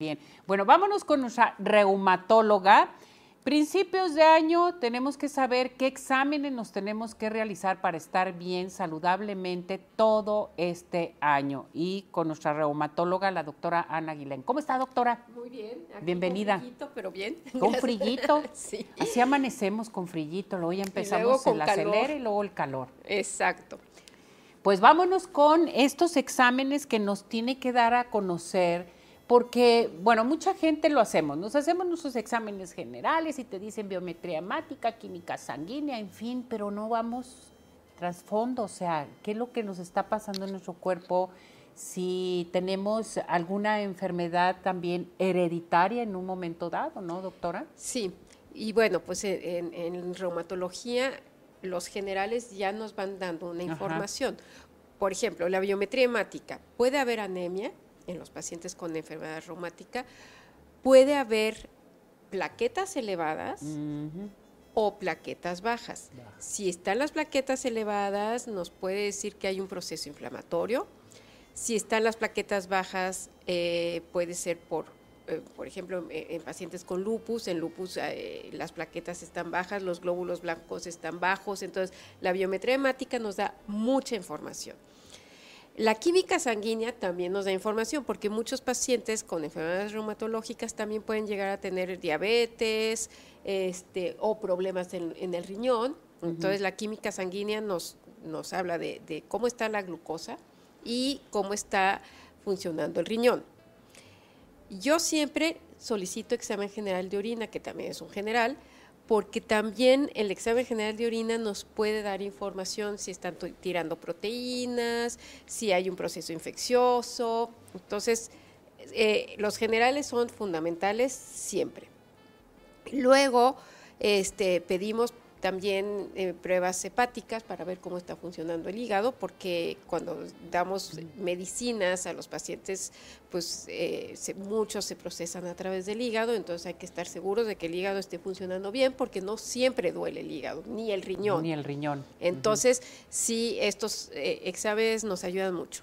Bien, bueno, vámonos con nuestra reumatóloga. Principios de año tenemos que saber qué exámenes nos tenemos que realizar para estar bien saludablemente todo este año. Y con nuestra reumatóloga, la doctora Ana Aguilén. ¿Cómo está, doctora? Muy bien. Bienvenida. Con frillito, pero bien. Con frillito. sí. Así amanecemos con frillito, luego ya empezamos el acelere y luego el calor. Exacto. Pues vámonos con estos exámenes que nos tiene que dar a conocer porque, bueno, mucha gente lo hacemos, nos hacemos nuestros exámenes generales y te dicen biometría hemática, química sanguínea, en fin, pero no vamos trasfondo, o sea, qué es lo que nos está pasando en nuestro cuerpo, si tenemos alguna enfermedad también hereditaria en un momento dado, ¿no, doctora? Sí, y bueno, pues en, en reumatología los generales ya nos van dando una información. Por ejemplo, la biometría hemática, puede haber anemia, en los pacientes con enfermedad reumática, puede haber plaquetas elevadas o plaquetas bajas. Si están las plaquetas elevadas, nos puede decir que hay un proceso inflamatorio. Si están las plaquetas bajas, eh, puede ser por, eh, por ejemplo, en, pacientes con lupus, en lupus eh, las plaquetas están bajas, los glóbulos blancos están bajos, entonces la biometría hemática nos da mucha información. La química sanguínea también nos da información porque muchos pacientes con enfermedades reumatológicas también pueden llegar a tener diabetes este, o problemas en, el riñón. Entonces la química sanguínea nos, nos habla de, de, cómo está la glucosa y cómo está funcionando el riñón. Yo siempre solicito examen general de orina, que también es un general, porque también el examen general de orina nos puede dar información si están tirando proteínas, si hay un proceso infeccioso. Entonces, eh, los generales son fundamentales siempre. Luego, este, pedimos también eh, pruebas hepáticas para ver cómo está funcionando el hígado, porque cuando damos medicinas a los pacientes, pues eh, muchos se procesan a través del hígado, entonces hay que estar seguros de que el hígado esté funcionando bien, porque no siempre duele el hígado, ni el riñón. Ni el riñón. Entonces, sí, estos eh, exámenes nos ayudan mucho.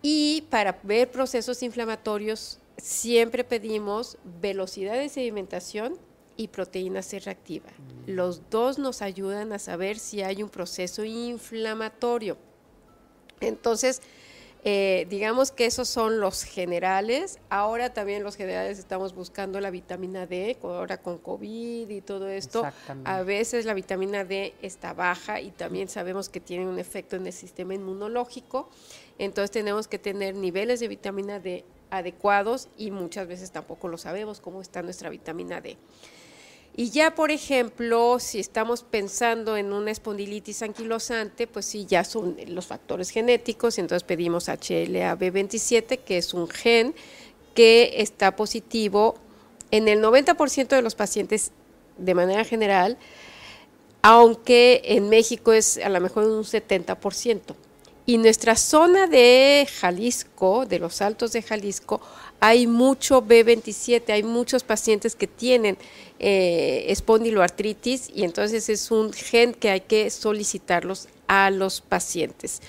Y para ver procesos inflamatorios, siempre pedimos velocidad de sedimentación, y proteína C reactiva. Los dos nos ayudan a saber si hay un proceso inflamatorio. Entonces, eh, digamos que esos son los generales. Ahora también los generales estamos buscando la vitamina D, ahora con COVID y todo esto. A veces la vitamina D está baja y también sabemos que tiene un efecto en el sistema inmunológico. Entonces tenemos que tener niveles de vitamina D adecuados y muchas veces tampoco lo sabemos cómo está nuestra vitamina D. Y ya, por ejemplo, si estamos pensando en una espondilitis anquilosante, pues sí, ya son los factores genéticos, entonces pedimos HLA-B27, que es un gen que está positivo en el 90% de los pacientes de manera general, aunque en México es a lo mejor un 70%. Y nuestra zona de Jalisco, de los altos de Jalisco, hay mucho B27, hay muchos pacientes que tienen eh, espondiloartritis y entonces es un gen que hay que solicitarlos a los pacientes.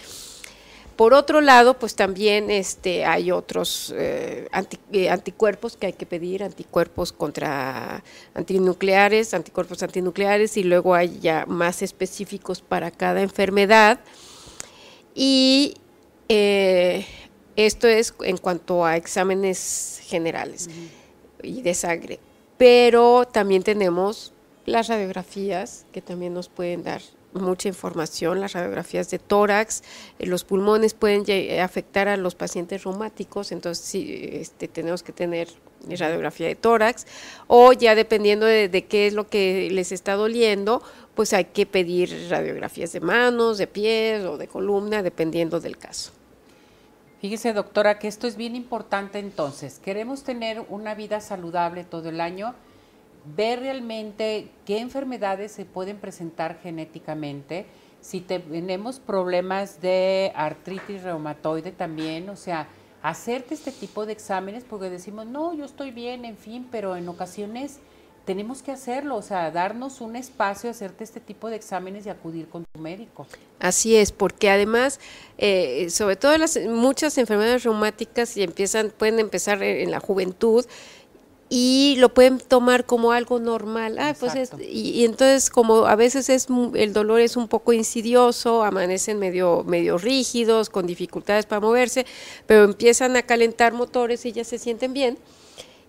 Por otro lado, pues también este, hay otros eh, eh, anticuerpos que hay que pedir, anticuerpos contra antinucleares, anticuerpos antinucleares y luego hay ya más específicos para cada enfermedad. Y eh, esto es en cuanto a exámenes generales y de sangre. Pero también tenemos las radiografías que también nos pueden dar mucha información, las radiografías de tórax, eh, los pulmones pueden afectar a los pacientes reumáticos, entonces sí, este, tenemos que tener radiografía de tórax, o ya dependiendo de, de, qué es lo que les está doliendo, pues hay que pedir radiografías de manos, de pies o de columna, dependiendo del caso. Fíjese, doctora, que esto es bien importante entonces. Queremos tener una vida saludable todo el año, ver realmente qué enfermedades se pueden presentar genéticamente, si tenemos problemas de artritis reumatoide también, o sea, hacerte este tipo de exámenes porque decimos, no, yo estoy bien, en fin, pero en ocasiones tenemos que hacerlo, o sea, darnos un espacio, hacerte este tipo de exámenes y acudir con tu médico. Así es, porque además, eh, sobre todo las muchas enfermedades reumáticas y empiezan, pueden empezar en la juventud y lo pueden tomar como algo normal. Ah, pues y, entonces como a veces es el dolor es un poco insidioso, amanecen medio medio rígidos, con dificultades para moverse, pero empiezan a calentar motores y ya se sienten bien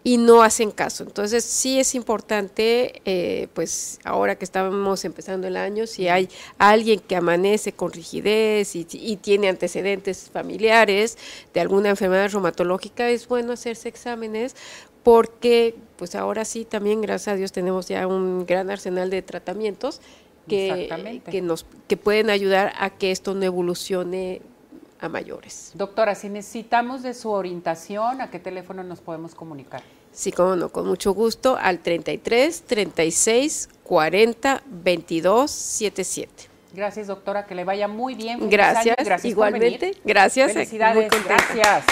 y no hacen caso. Entonces sí es importante, eh, pues ahora que estamos empezando el año, si hay alguien que amanece con rigidez y, tiene antecedentes familiares de alguna enfermedad reumatológica, es bueno hacerse exámenes porque pues ahora sí también, gracias a Dios, tenemos ya un gran arsenal de tratamientos que, que, nos, que pueden ayudar a que esto no evolucione a mayores. Doctora, si necesitamos de su orientación, ¿a qué teléfono nos podemos comunicar? Sí, como no, con mucho gusto, al 33 36 40 22 77. Gracias, doctora, que le vaya muy bien. Gracias, gracias igualmente. Gracias. Felicidades, gracias.